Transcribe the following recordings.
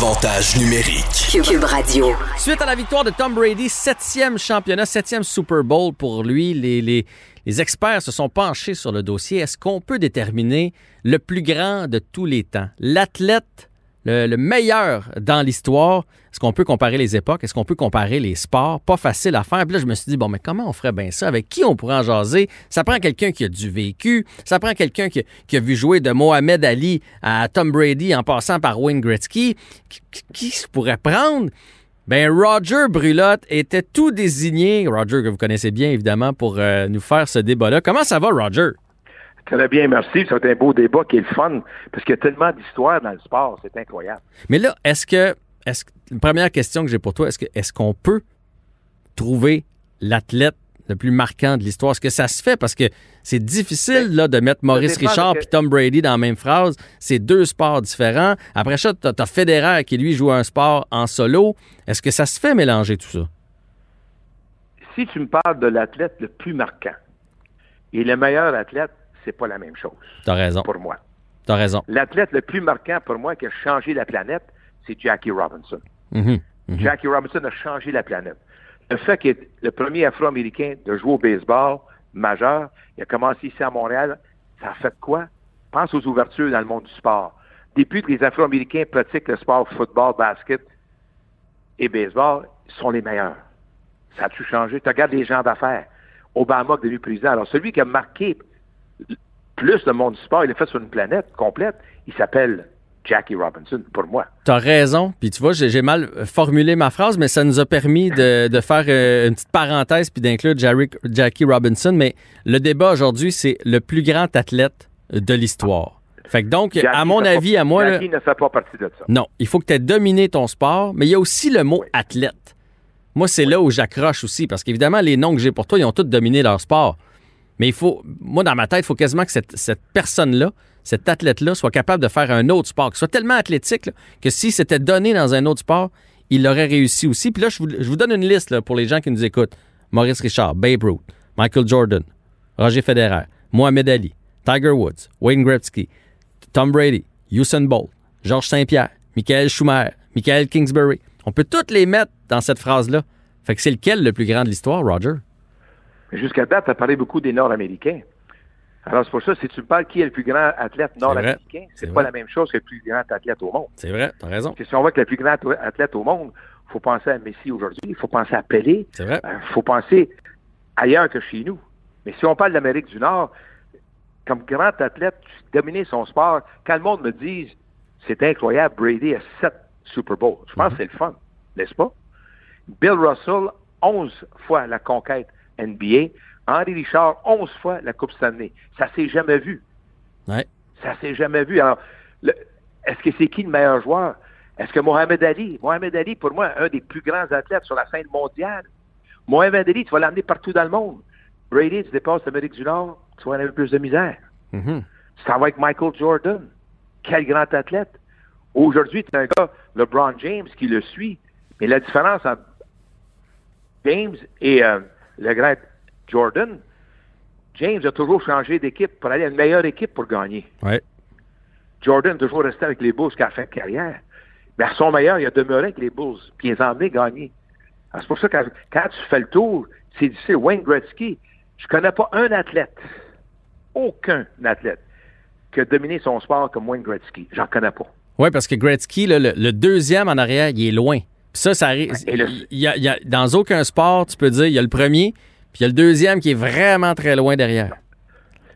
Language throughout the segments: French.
Avantage numérique. Cube Radio. Suite à la victoire de Tom Brady, septième championnat, septième Super Bowl pour lui, les, les, les experts se sont penchés sur le dossier. Est-ce qu'on peut déterminer le plus grand de tous les temps, l'athlète le, le, meilleur dans l'histoire? Est-ce qu'on peut comparer les époques? Est-ce qu'on peut comparer les sports? Pas facile à faire. Puis là, je me suis dit, bon, mais comment on ferait bien ça? Avec qui on pourrait en jaser? Ça prend quelqu'un qui a du vécu. Ça prend quelqu'un qui, a vu jouer de Mohamed Ali à Tom Brady en passant par Wayne Gretzky. Qui, qui, qui se pourrait prendre? Ben Roger Brulotte était tout désigné, Roger que vous connaissez bien évidemment, pour euh, nous faire ce débat-là. Comment ça va, Roger? Très bien, merci. C'est un beau débat qui est le fun, parce qu'il y a tellement d'histoires dans le sport, c'est incroyable. Mais là, est-ce que, est-ce une première question que j'ai pour toi, est-ce que, est-ce qu'on peut trouver l'athlète le plus marquant de l'histoire? Est-ce que ça se fait? Parce que c'est difficile là, de mettre Maurice Richard et Tom Brady dans la même phrase. C'est deux sports différents. Après ça, tu as, Federer qui, lui, joue un sport en solo. Est-ce que ça se fait mélanger tout ça? Si tu me parles de l'athlète le plus marquant et le meilleur athlète, c'est pas la même chose. Tu as raison. Pour moi. Tu as raison. L'athlète le plus marquant pour moi qui a changé la planète, c'est Jackie Robinson. Mm -hmm. Mm -hmm. Jackie Robinson a changé la planète le fait qu'il est le premier Afro-Américain de jouer au baseball majeur, il a commencé ici à Montréal, ça a fait quoi? Pense aux ouvertures dans le monde du sport. Depuis que les Afro-Américains pratiquent le sport football, basket et baseball, ils sont les meilleurs. Ça a tout changé? Tu regardes les gens d'affaires. Obama est devenu président. Alors, celui qui a marqué plus le monde du sport, il l'a fait sur une planète complète, il s'appelle Jackie Robinson, pour moi. Tu as raison. Puis tu vois, j'ai mal formulé ma phrase, mais ça nous a permis de, de faire une petite parenthèse puis d'inclure Jackie Robinson. Mais le débat aujourd'hui, c'est le plus grand athlète de l'histoire. Fait que donc, Jackie à mon avis, pas, à moi... Jackie là, ne fait pas partie de ça. Non, il faut que tu aies dominé ton sport, mais il y a aussi le mot oui. athlète. Moi, c'est oui. là où j'accroche aussi, parce qu'évidemment, les noms que j'ai pour toi, ils ont tous dominé leur sport. Mais il faut, moi, dans ma tête, il faut quasiment que cette, personne-là, cet athlète-là soit capable de faire un autre sport, qu'il soit tellement athlétique que si c'était donné dans un autre sport, il aurait réussi aussi. Puis là, je vous, donne une liste pour les gens qui nous écoutent. Maurice Richard, Babe Ruth, Michael Jordan, Roger Federer, Mohamed Ali, Tiger Woods, Wayne Gretzky, Tom Brady, Usain Bolt, Georges Saint-Pierre, Michael Schumer, Michael Kingsbury. On peut toutes les mettre dans cette phrase-là. Fait que c'est lequel le plus grand de l'histoire, Roger? Jusqu'à date, tu as parlé beaucoup des Nord-Américains. Alors, c'est pour ça, si tu me parles qui est le plus grand athlète nord-américain, c'est pas la même chose que le plus grand athlète au monde. C'est vrai, t'as raison. Si on voit que le plus grand athlète au monde, il faut penser à Messi aujourd'hui, il faut penser à Pelé, il faut penser ailleurs que chez nous. Mais si on parle d'Amérique du Nord, comme grand athlète, tu dominais son sport. Quand le monde me dit, c'est incroyable, Brady a sept Super Bowls, je pense Mhm. que c'est le fun, n'est-ce pas? Bill Russell, 11 fois la conquête NBA. Henri Richard, 11 fois la Coupe Stanley. Ça s'est jamais vu. Ouais. Ça s'est jamais vu. Alors, est-ce que c'est qui le meilleur joueur? Est-ce que Mohamed Ali? Mohamed Ali, pour moi, un des plus grands athlètes sur la scène mondiale. Mohamed Ali, tu vas l'amener partout dans le monde. Brady, tu dépasses l'Amérique du Nord, tu vas en avoir plus de misère. Mhm. Tu t'en vas avec Michael Jordan. Quel grand athlète. Aujourd'hui, tu as un gars, LeBron James, qui le suit. Mais la différence entre James et euh, le grand Jordan, James a toujours changé d'équipe pour aller à une meilleure équipe pour gagner. Ouais. Jordan a toujours resté avec les Bulls jusqu'à la fin de carrière. Mais à son meilleur, il a demeuré avec les Bulls, puis il les a emmenés gagner. C'est pour ça que quand, quand tu fais le tour, c'est difficile. Wayne Gretzky, je connais pas un athlète, aucun athlète, qui a dominé son sport comme Wayne Gretzky. J'en connais pas. Oui, parce que Gretzky, là, le, le deuxième en arrière, il est loin. Ça, ça arrive. Il y a- il y a- dans aucun sport, tu peux dire, il y a le premier, puis il y a le deuxième qui est vraiment très loin derrière.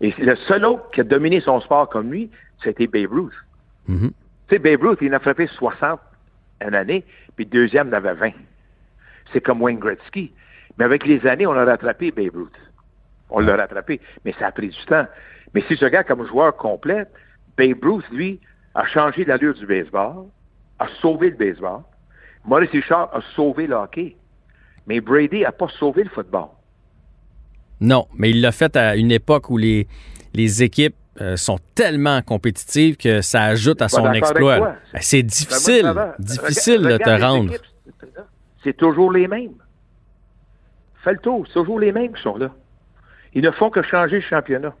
Et c'est le seul autre qui a dominé son sport comme lui, c'était Babe Ruth. Mhm. Tu sais, Babe Ruth, il en a frappé 60 une année, puis le deuxième en avait 20. C'est comme Wayne Gretzky. Mais avec les années, on a rattrapé Babe Ruth. On l'a rattrapé, mais ça a pris du temps. Mais si je regarde comme joueur complet, Babe Ruth, lui, a changé l'allure du baseball, a sauvé le baseball. Maurice Richard a sauvé le hockey. Mais Brady n'a pas sauvé le football. Non, mais il l'a fait à une époque où les, les équipes euh, sont tellement compétitives que ça ajoute à son exploit. Ben, C'est difficile, difficile de te rendre. C'est toujours les mêmes. Fais le tour, c'est toujours les mêmes qui sont là. Ils ne font que changer le championnat.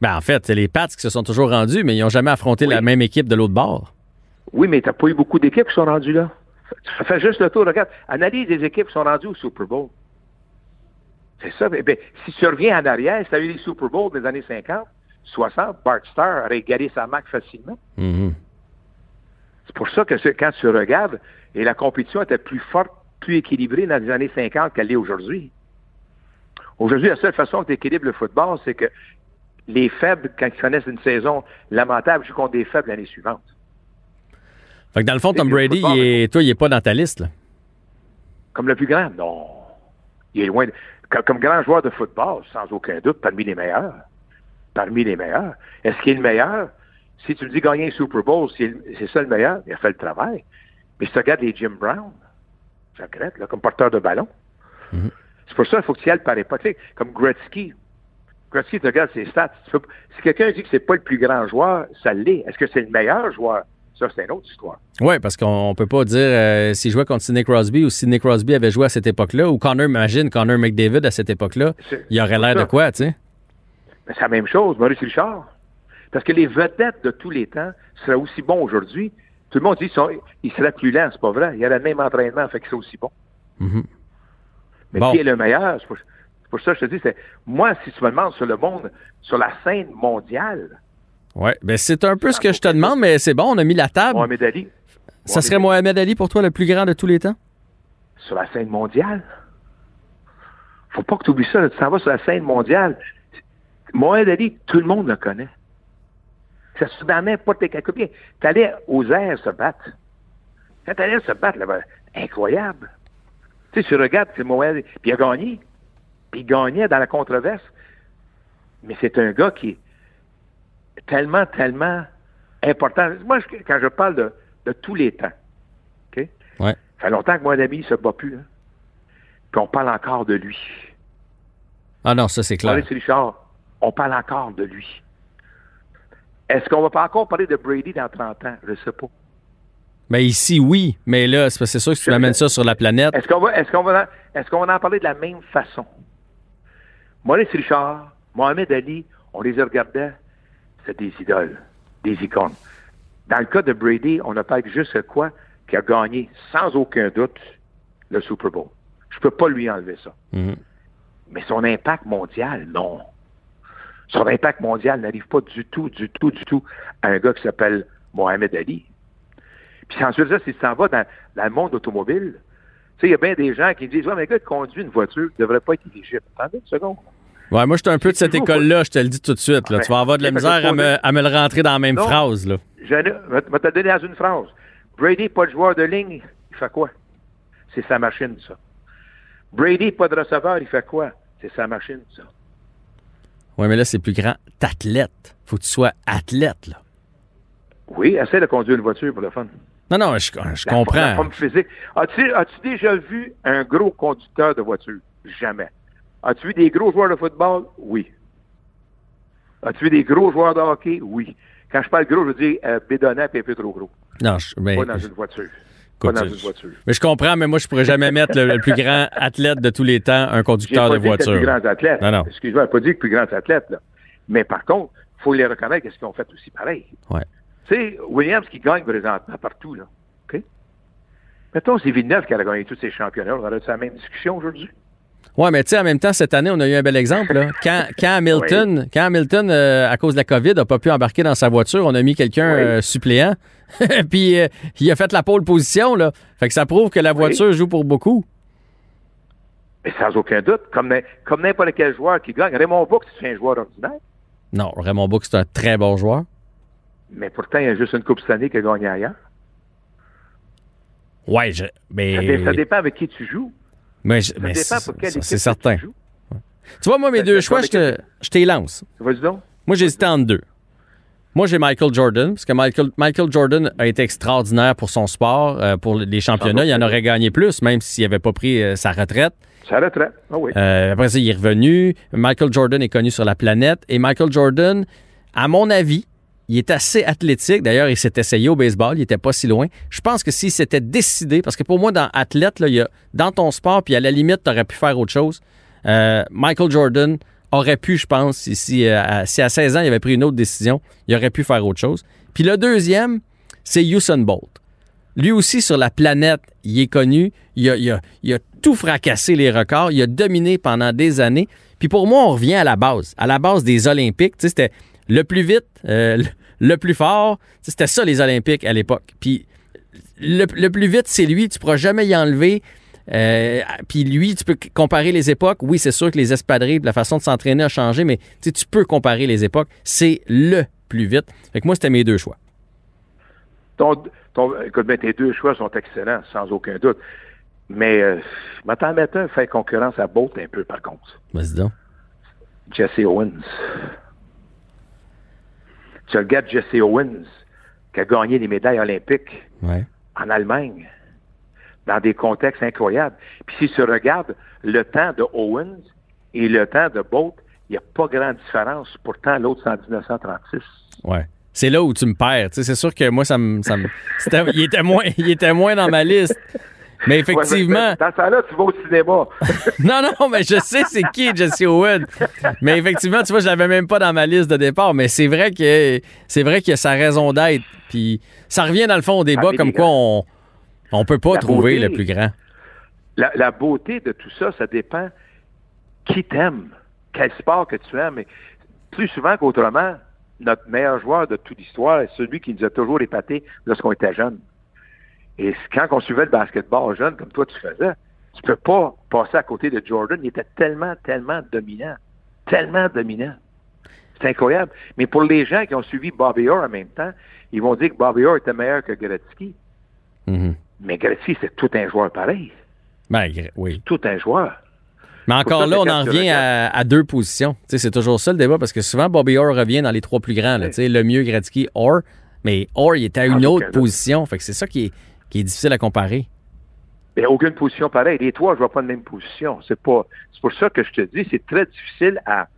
Ben, en fait, c'est les Pats qui se sont toujours rendus, mais ils n'ont jamais affronté Oui. la même équipe de l'autre bord. Oui, mais tu n'as pas eu beaucoup d'équipes qui sont rendues là. Fais- juste le tour, regarde. Analyse les équipes qui sont rendues au Super Bowl. C'est ça. Eh bien, si tu reviens en arrière, si tu as eu les Super Bowls des années 50, 60, Bart Starr aurait égalé sa marque facilement. Mhm. C'est pour ça que quand tu regardes, et la compétition était plus forte, plus équilibrée dans les années 50 qu'elle l'est aujourd'hui. Aujourd'hui, la seule façon que tu équilibres le football, c'est que les faibles, quand ils connaissent une saison lamentable, jouent contre des faibles l'année suivante. Fait que dans le fond, Tom Brady, football, il est- toi, il n'est pas dans ta liste. Là. Comme le plus grand? Non. Il est loin. de- Comme, comme grand joueur de football, sans aucun doute, parmi les meilleurs. Parmi les meilleurs. Est-ce qu'il est le meilleur? Si tu me dis gagner un Super Bowl, c'est ça le meilleur, il a fait le travail. Mais si tu regardes les Jim Brown, je regrette, là, comme porteur de ballon. C'est pour ça qu'il faut que tu y ailles par hypothèque. Comme Gretzky. Gretzky, tu regardes ses stats. Peux- si quelqu'un dit que c'est pas le plus grand joueur, ça l'est. Est-ce que c'est le meilleur joueur? Ça, c'est une autre histoire. Oui, parce qu'on peut pas dire euh, s'il jouait contre Sidney Crosby ou si Sidney Crosby avait joué à cette époque-là, ou Connor, imagine Connor McDavid à cette époque-là, C'est- il aurait c'est l'air de quoi, tu sais? Mais c'est la même chose, Maurice Richard. Parce que les vedettes de tous les temps seraient aussi bons aujourd'hui. Tout le monde dit qu'ils seraient plus lents, c'est pas vrai. Il y a le même entraînement, fait qu'ils sont aussi bons. Mhm. Mais Bon. qui est le meilleur? C'est pour, c'est pour ça que je te dis, c'est moi, si tu me demandes sur le monde, sur la scène mondiale, Oui, ben c'est un peu ce que je te demande, mais c'est bon, on a mis la table. Mohamed Ali, Ça serait Mohamed Ali pour toi le plus grand de tous les temps? sur la scène mondiale, faut pas que tu oublies ça. là. Tu s'en vas sur la scène mondiale. Mohamed Ali, tout le monde le connaît. Ça se dans n'importe quel combien. Tu allais aux airs se battre. Quand tu allais se battre, là, ben, incroyable. Tu sais, tu regardes, c'est Mohamed Ali. Puis il a gagné. Puis il gagnait dans la controverse. Mais c'est un gars qui tellement, tellement important. Moi, je- quand je parle de, de tous les temps, OK? Ouais. Ça fait longtemps que mon ami ne se bat plus. Hein? Puis on parle encore de lui. Ah non, ça c'est clair. Maurice Richard, on parle encore de lui. Est-ce qu'on va pas encore parler de Brady dans 30 ans? Je ne sais pas. Mais ici, oui, mais là, c'est sûr que tu m'amènes ça sur la planète. Est-ce qu'on va, est-ce qu'on va, est-ce qu'on va en parler de la même façon? Maurice Richard, Mohamed Ali, on les regardait, c'est des idoles, des icônes. Dans le cas de Brady, on a peut-être juste quoi? Qui a gagné sans aucun doute le Super Bowl. Je peux pas lui enlever ça. Mhm. Mais son impact mondial, non. Son impact mondial n'arrive pas du tout, du tout, du tout à un gars qui s'appelle Mohamed Ali. Puis ensuite, ça, si tu s'en vas dans, dans le monde automobile, tu sais, il y a bien des gens qui disent, ouais, mais un gars qui conduit une voiture ne devrait pas être éligible. Attendez une seconde. Ouais, moi, je suis un peu de cette école-là, je te le dis tout de suite. Là. Tu vas avoir de la misère à me, à me le rentrer dans la même Non. phrase. Là. Je vais te donner dans une phrase. Brady, pas de joueur de ligne, il fait quoi? C'est sa machine, ça. Brady, pas de receveur, il fait quoi? C'est sa machine, ça. Oui, mais là, c'est plus grand. T'athlète. Faut que tu sois athlète. Là. Oui, essaie de conduire une voiture pour le fun. Non, non, je, je La- La comprends. forme physique. As-tu as-tu déjà vu un gros conducteur de voiture? Jamais. As-tu vu des gros joueurs de football? Oui. As-tu vu des gros joueurs de hockey? Oui. Quand je parle gros, je veux dire euh, bédonnant et un peu trop gros. Non, je, mais, Pas dans une voiture. écoute, pas dans une voiture. mais je comprends, mais moi, je pourrais jamais mettre le, le plus grand athlète de tous les temps, un conducteur pas de dit voiture. plus grands athlètes. Non, non. Excuse-moi, pas dit que plus grands athlètes. Là. Mais par contre, il faut les reconnaître qu'est-ce qu'ils ont fait aussi pareil. Ouais. Tu sais, Williams qui gagne présentement partout, là. OK? Mettons, c'est Villeneuve qui a gagné tous ces championnats. On aurait eu la même discussion aujourd'hui. Ouais, mais tu sais, en même temps, cette année, on a eu un bel exemple. Là. Quand, quand Hamilton, quand Hamilton euh, à cause de la COVID, n'a pas pu embarquer dans sa voiture, on a mis quelqu'un Oui. euh, suppléant. Puis euh, il a fait la pole position. Là. Fait que ça prouve que la voiture joue pour beaucoup. Mais sans aucun doute, comme, n'im- comme n'importe quel joueur qui gagne. Raymond Bourque, c'est un joueur ordinaire. Non, Raymond Book, c'est un très bon joueur. Mais pourtant, il y a juste une Coupe cette année qui a gagné ailleurs. Ouais, je, mais, ça dépend avec qui tu joues. Mais, je- Ça mais dépend c'est pour quelle c'est certain. tu. Tu vois, moi, mes deux choix, je te, je t'y lance. Vas-y donc. Moi, j'hésitais entre deux. Moi, j'ai Michael Jordan, parce que Michael, Michael Jordan a été extraordinaire pour son sport, euh, pour les championnats. Il en aurait gagné plus, même s'il n'avait pas pris euh, sa retraite. Ça retraite. Ah oui. Euh, après ça, il est revenu. Michael Jordan est connu sur la planète. Et Michael Jordan, à mon avis, il est assez athlétique. D'ailleurs, il s'est essayé au baseball. Il était pas si loin. Je pense que s'il s'était décidé, parce que pour moi, dans athlète, il dans ton sport, puis à la limite, tu aurais pu faire autre chose. Euh, Michael Jordan aurait pu, je pense, si, si, euh, à, si à 16 ans, il avait pris une autre décision, il aurait pu faire autre chose. Puis le deuxième, c'est Usain Bolt. Lui aussi, sur la planète, il est connu. Il a tout fracassé les records. Il a dominé pendant des années. Puis pour moi, on revient à la base, à la base des Olympiques. Tu sais, c'était le plus vite, euh, le- plus fort. C'était ça, les Olympiques à l'époque. Puis le, le plus vite, c'est lui. Tu pourras jamais y enlever. Euh, puis lui, tu peux comparer les époques. Oui, c'est sûr que les espadrilles, la façon de s'entraîner a changé, mais tu peux comparer les époques. C'est le plus vite. Fait que moi, c'était mes deux choix. Ton, ton- écoute, ben, tes deux choix sont excellents, sans aucun doute. Mais euh, mettre un fait concurrence à Bolt un peu, par contre. Vas-y donc. Jesse Owens. Tu regardes Jesse Owens, qui a gagné des médailles olympiques Ouais. en Allemagne, dans des contextes incroyables. Puis si tu regardes le temps de Owens et le temps de Bolt, il n'y a pas grande différence. Pourtant, l'autre, c'est en 1936. Ouais. C'est là où tu me perds. C'est sûr que moi, ça me. ça me- il, était moins, il était moins dans ma liste. Mais effectivement. Ouais, mais dans ce temps-là, tu vas au cinéma. Non, non, mais je sais c'est qui Jesse Owen. Mais effectivement, tu vois, je l'avais même pas dans ma liste de départ. Mais c'est vrai que c'est vrai qu'il y a sa raison d'être. Puis ça revient dans le fond au débat Ah, comme quoi on on peut pas trouver beauté- le plus grand. La, la beauté de tout ça, ça dépend qui t'aime, quel sport que tu aimes. Mais plus souvent qu'autrement, notre meilleur joueur de toute l'histoire est celui qui nous a toujours épaté lorsqu'on était jeune. Et quand on suivait le basketball jeune, comme toi tu faisais, tu peux pas passer à côté de Jordan. Il était tellement, tellement dominant. Tellement dominant. C'est incroyable. Mais pour les gens qui ont suivi Bobby Orr en même temps, ils vont dire que Bobby Orr était meilleur que Gretzky. Mhm. Mais Gretzky, c'est tout un joueur pareil. Ben, oui. Tout un joueur. Mais encore ça, là, on en revient à, à deux positions. C'est toujours ça le débat parce que souvent Bobby Orr revient dans les trois plus grands. là. Le mieux Gretzky, Orr. Mais Orr, il était à Ah, une autre position. Fait que c'est ça qui est, qui est difficile à comparer. Mais aucune position pareille. Les trois, je vois pas de même position. C'est pas. C'est pour ça que je te dis, c'est très difficile à,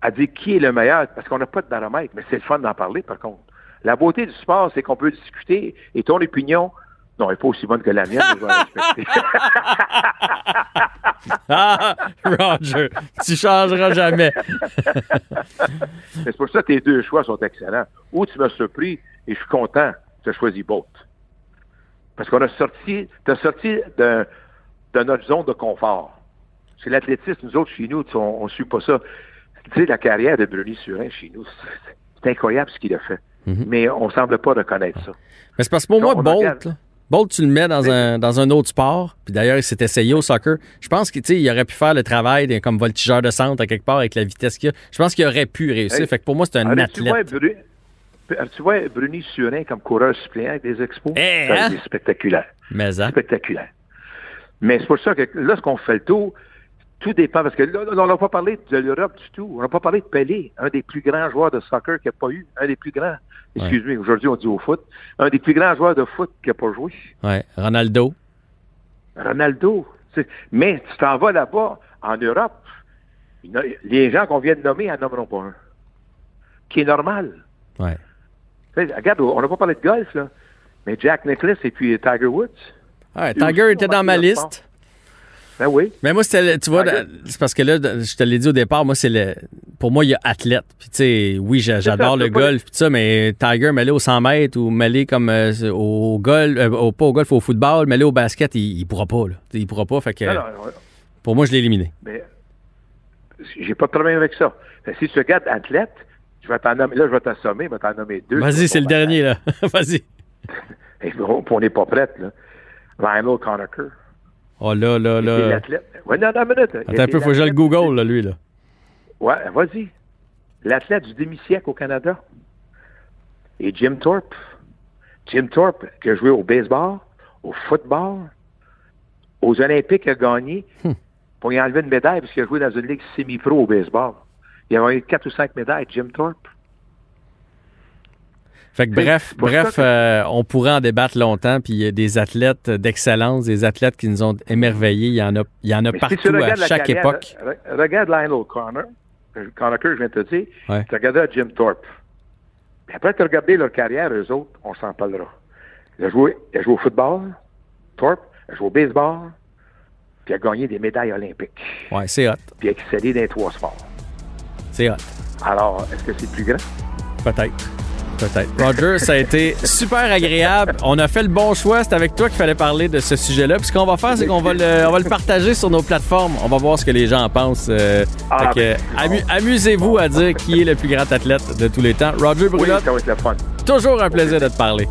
à dire qui est le meilleur, parce qu'on n'a pas de baromètre, mais c'est le fun d'en parler, par contre. La beauté du sport, c'est qu'on peut discuter et ton opinion, non, elle n'est pas aussi bonne que la mienne, mais je vais la respecter. Ah, Roger, tu changeras jamais. Mais c'est pour ça que tes deux choix sont excellents. Ou tu m'as surpris et je suis content, tu as choisi Bolt. Parce qu'on a sorti, tu as sorti de, de notre zone de confort. C'est l'athlétisme, nous autres, chez nous, on ne suit pas ça. Tu sais, la carrière de Bruni Surin chez nous, c'est- incroyable ce qu'il a fait. Mais on ne semble pas reconnaître ça. Mais c'est parce que pour moi, Bolt, regarde. là, Bolt, tu le mets dans un, dans un autre sport. Puis d'ailleurs, il s'est essayé au soccer. Je pense qu'il aurait pu faire le travail comme voltigeur de centre à quelque part avec la vitesse qu'il a. Je pense qu'il aurait pu réussir. Hey, fait que pour moi, c'est un athlète. Bru- tu vois Bruni Surin comme coureur suppléant avec des expos? Eh, Ça, hein? C'est spectaculaire. Mais hein? spectaculaire. Mais c'est pour ça que là, ce qu'on fait le tour, tout dépend, parce que là, on n'a pas parlé de l'Europe du tout. On n'a pas parlé de Pelé, un des plus grands joueurs de soccer qu'il n'y a pas eu, un des plus grands. Excuse-moi, aujourd'hui on dit au foot. Un des plus grands joueurs de foot qui n'a pas joué. Ouais. Ronaldo. Ronaldo. C'est- Mais tu t'en vas là-bas, en Europe, les gens qu'on vient de nommer en nommeront pas un. Qui est normal. Ouais. Regarde, on n'a pas parlé de golf, là. Mais Jack Nicklaus et puis Tiger Woods. Ouais, Tiger aussi était dans ma liste. Ben oui. Mais moi, c'était, tu vois, c'est parce que là, je te l'ai dit au départ, moi, c'est le, pour moi, il y a athlète. Puis, tu sais, oui, j'a- j'adore le golf, puis ça, mais Tiger, mêlé au 100 mètres ou mêlé comme euh, au golf, euh, au- pas au golf, au football, mêlé au basket, il, il pourra pas, là. Il pourra pas, fait que, Non, non, non. pour moi, je l'ai éliminé. Mais j'ai pas de problème avec ça. Si tu regardes athlète, je vais t'en nommer, là, je vais t'assommer, je vais t'en nommer deux. Vas-y, c'est le dernier, là. Vas-y. Et on on n'est pas prête, là. Lionel Conacher. Oh là, là, Il là. l'athlète. Ouais, non, non, minute. Il Attends un peu, faut que je le l'athlète. google, là, lui, là. Ouais, vas-y. l'athlète du demi-siècle au Canada. Et Jim Thorpe. Jim Thorpe, qui a joué au baseball, au football, aux Olympiques, a gagné pour y enlever une médaille parce qu'il a joué dans une ligue semi-pro au baseball. Il a gagné quatre ou cinq médailles, Jim Thorpe. Fait que bref, bref, que- euh, on pourrait en débattre longtemps, puis il y a des athlètes d'excellence, des athlètes qui nous ont émerveillés, il y en a, il y en a Mais partout à chaque carrière, époque. re- regarde Lionel Connor, euh, Connor que je viens de te dire, Ouais. tu regardes Jim Thorpe. Puis après, tu as regardé leur carrière, eux autres, on s'en parlera. Il a joué, il a joué au football, Thorpe, il a joué au baseball, puis il a gagné des médailles olympiques, Ouais, c'est hot, puis il a excellé dans les trois sports. C'est hot. Alors, est-ce que c'est plus grand? Peut-être. Peut-être. Roger, ça a été super agréable. On a fait le bon choix. C'est avec toi qu'il fallait parler de ce sujet-là. Puis ce qu'on va faire, c'est qu'on va le, on va le partager sur nos plateformes. On va voir ce que les gens en pensent. Euh, Ah, ben, amu- amusez-vous à dire qui est le plus grand athlète de tous les temps. Roger Oui, Brulotte, ça va être le fun. toujours un plaisir de te parler.